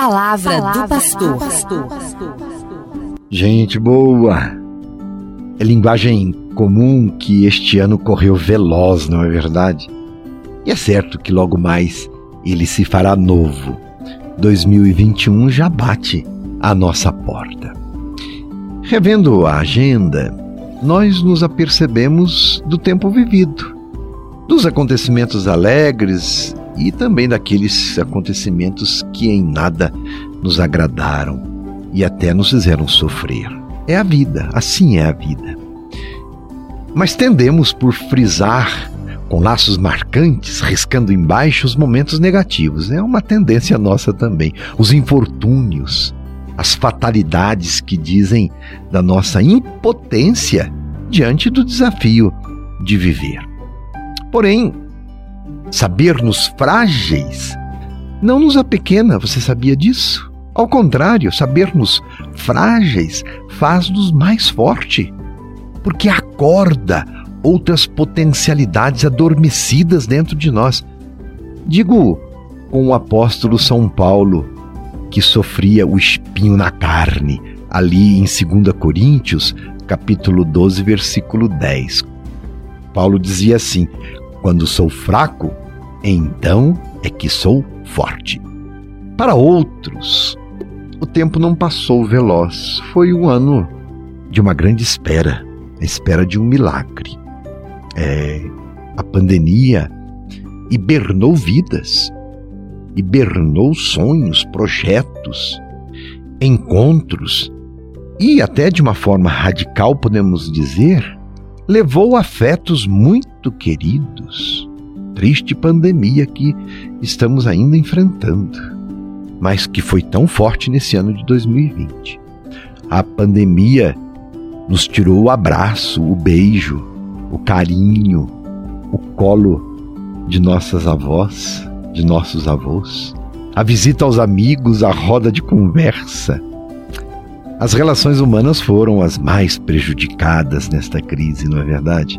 palavra, palavra do pastor. Gente boa! É linguagem comum que este ano correu veloz, não é verdade? E é certo que logo mais ele se fará novo. 2021 já bate à nossa porta. Revendo a agenda, nós nos apercebemos do tempo vivido, dos acontecimentos alegres e também daqueles acontecimentos que em nada nos agradaram e até nos fizeram sofrer. É a vida, assim é a vida. Mas tendemos por frisar com laços marcantes, riscando embaixo os momentos negativos. É uma tendência nossa também. Os infortúnios, as fatalidades que dizem da nossa impotência diante do desafio de viver. Porém, saber-nos frágeis não nos apequena, você sabia disso? Ao contrário, saber-nos frágeis faz-nos mais forte, porque acorda outras potencialidades adormecidas dentro de nós. Digo com o apóstolo São Paulo, que sofria o espinho na carne, ali em 2 Coríntios, capítulo 12, versículo 10. Paulo dizia assim: Quando sou fraco, então é que sou forte. Para outros, o tempo não passou veloz. Foi um ano de uma grande espera, a espera de um milagre é, a pandemia hibernou vidas, hibernou sonhos, projetos, encontros e, até de uma forma radical, podemos dizer, levou afetos muito queridos. Triste pandemia que estamos ainda enfrentando, mas que foi tão forte nesse ano de 2020. A pandemia nos tirou o abraço, o beijo, o carinho, o colo de nossas avós, de nossos avós, a visita aos amigos, a roda de conversa. As relações humanas foram as mais prejudicadas nesta crise, não é verdade?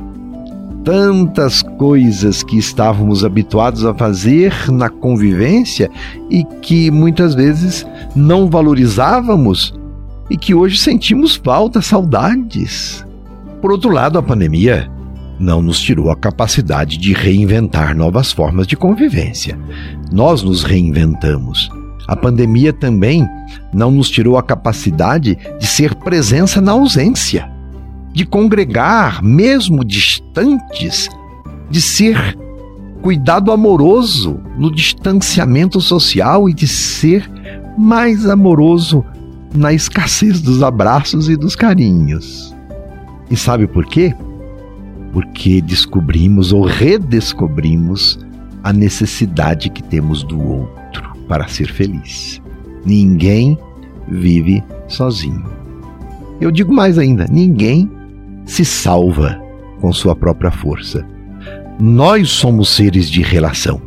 Tantas coisas que estávamos habituados a fazer na convivência e que muitas vezes não valorizávamos e que hoje sentimos falta, saudades. Por outro lado, a pandemia não nos tirou a capacidade de reinventar novas formas de convivência. Nós nos reinventamos. A pandemia também não nos tirou a capacidade de ser presença na ausência, de congregar, mesmo distantes, de ser cuidado amoroso no distanciamento social e de ser mais amoroso na escassez dos abraços e dos carinhos. E sabe por quê? porque descobrimos ou redescobrimos a necessidade que temos do outro para ser feliz. Ninguém vive sozinho. Eu digo mais ainda: ninguém se salva com sua própria força. Nós somos seres de relação.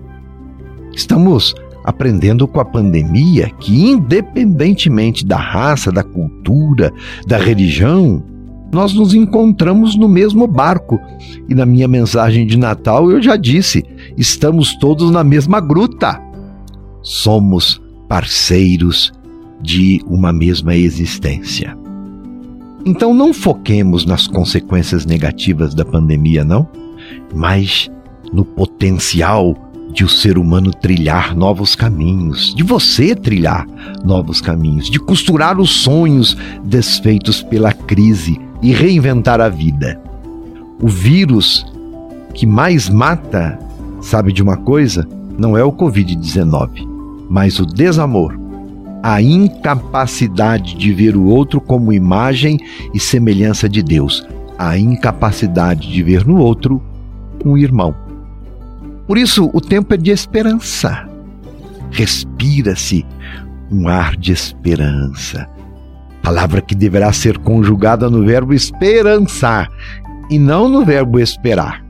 Estamos aprendendo com a pandemia que, independentemente da raça, da cultura, da religião, nós nos encontramos no mesmo barco. E na minha mensagem de Natal eu já disse: estamos todos na mesma gruta. Somos parceiros de uma mesma existência. Então não foquemos nas consequências negativas da pandemia, não, mas no potencial de o ser humano trilhar novos caminhos, de você trilhar novos caminhos, de costurar os sonhos desfeitos pela crise e reinventar a vida. O vírus que mais mata, sabe de uma coisa? Não é o Covid-19, mas o desamor, a incapacidade de ver o outro como imagem e semelhança de Deus, a incapacidade de ver no outro um irmão. Por isso, o tempo é de esperança. Respira-se um ar de esperança palavra que deverá ser conjugada no verbo esperançar e não no verbo esperar.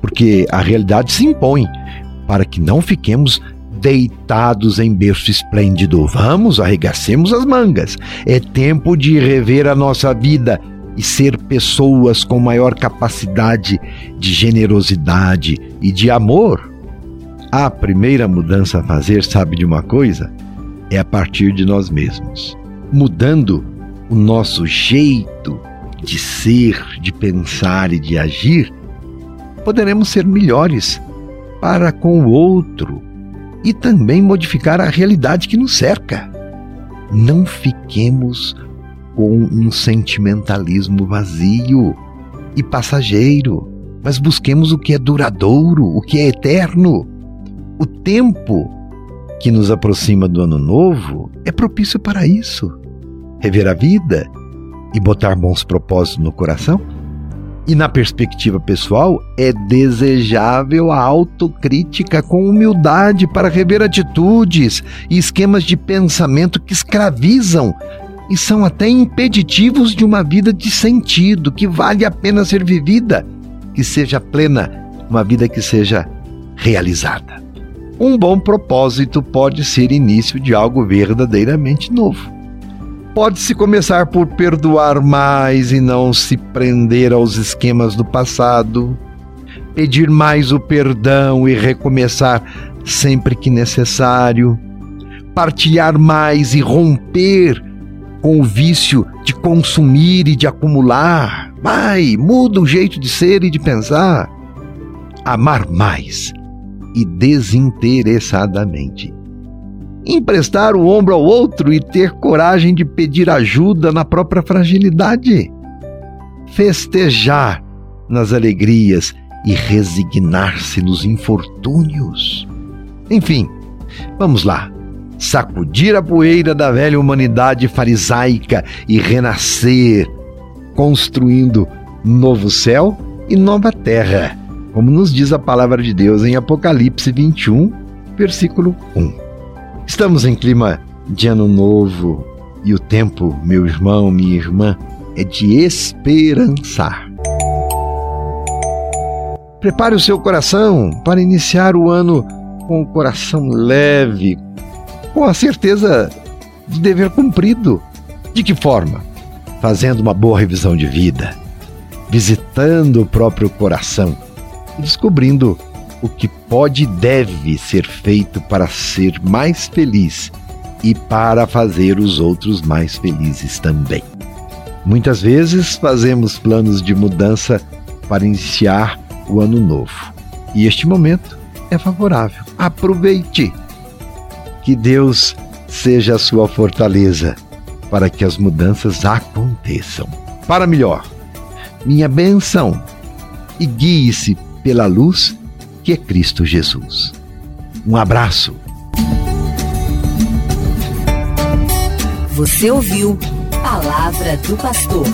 Porque a realidade se impõe para que não fiquemos deitados em berço esplêndido. Vamos, arregacemos as mangas. É tempo de rever a nossa vida e ser pessoas com maior capacidade de generosidade e de amor. A primeira mudança a fazer, sabe de uma coisa? é a partir de nós mesmos, mudando o nosso jeito de ser, de pensar e de agir, poderemos ser melhores para com o outro e também modificar a realidade que nos cerca. Não fiquemos com um sentimentalismo vazio e passageiro, mas busquemos o que é duradouro, o que é eterno. O tempo que nos aproxima do ano novo é propício para isso. Rever a vida e botar bons propósitos no coração. E na perspectiva pessoal, é desejável a autocrítica com humildade para rever atitudes e esquemas de pensamento que escravizam e são até impeditivos de uma vida de sentido, que vale a pena ser vivida, que seja plena, uma vida que seja realizada. Um bom propósito pode ser início de algo verdadeiramente novo. Pode-se começar por perdoar mais e não se prender aos esquemas do passado, pedir mais o perdão e recomeçar sempre que necessário, partilhar mais e romper com o vício de consumir e de acumular. Vai, muda o jeito de ser e de pensar. Amar mais e desinteressadamente emprestar o ombro ao outro e ter coragem de pedir ajuda na própria fragilidade, festejar nas alegrias e resignar-se nos infortúnios. Enfim, vamos lá. Sacudir a poeira da velha humanidade farisaica e renascer, construindo novo céu e nova terra, como nos diz a palavra de Deus em Apocalipse 21, versículo 1. Estamos em clima de ano novo e o tempo, meu irmão, minha irmã, é de esperançar. Prepare o seu coração para iniciar o ano com o coração leve, com a certeza de dever cumprido. De que forma? Fazendo uma boa revisão de vida, visitando o próprio coração descobrindo o que pode e deve ser feito para ser mais feliz e para fazer os outros mais felizes também. Muitas vezes fazemos planos de mudança para iniciar o ano novo. E este momento é favorável. Aproveite. Que Deus seja a sua fortaleza para que as mudanças aconteçam. Para melhor, minha benção e guie-se pela luz que é Cristo Jesus. Um abraço. Você ouviu Palavra do Pastor.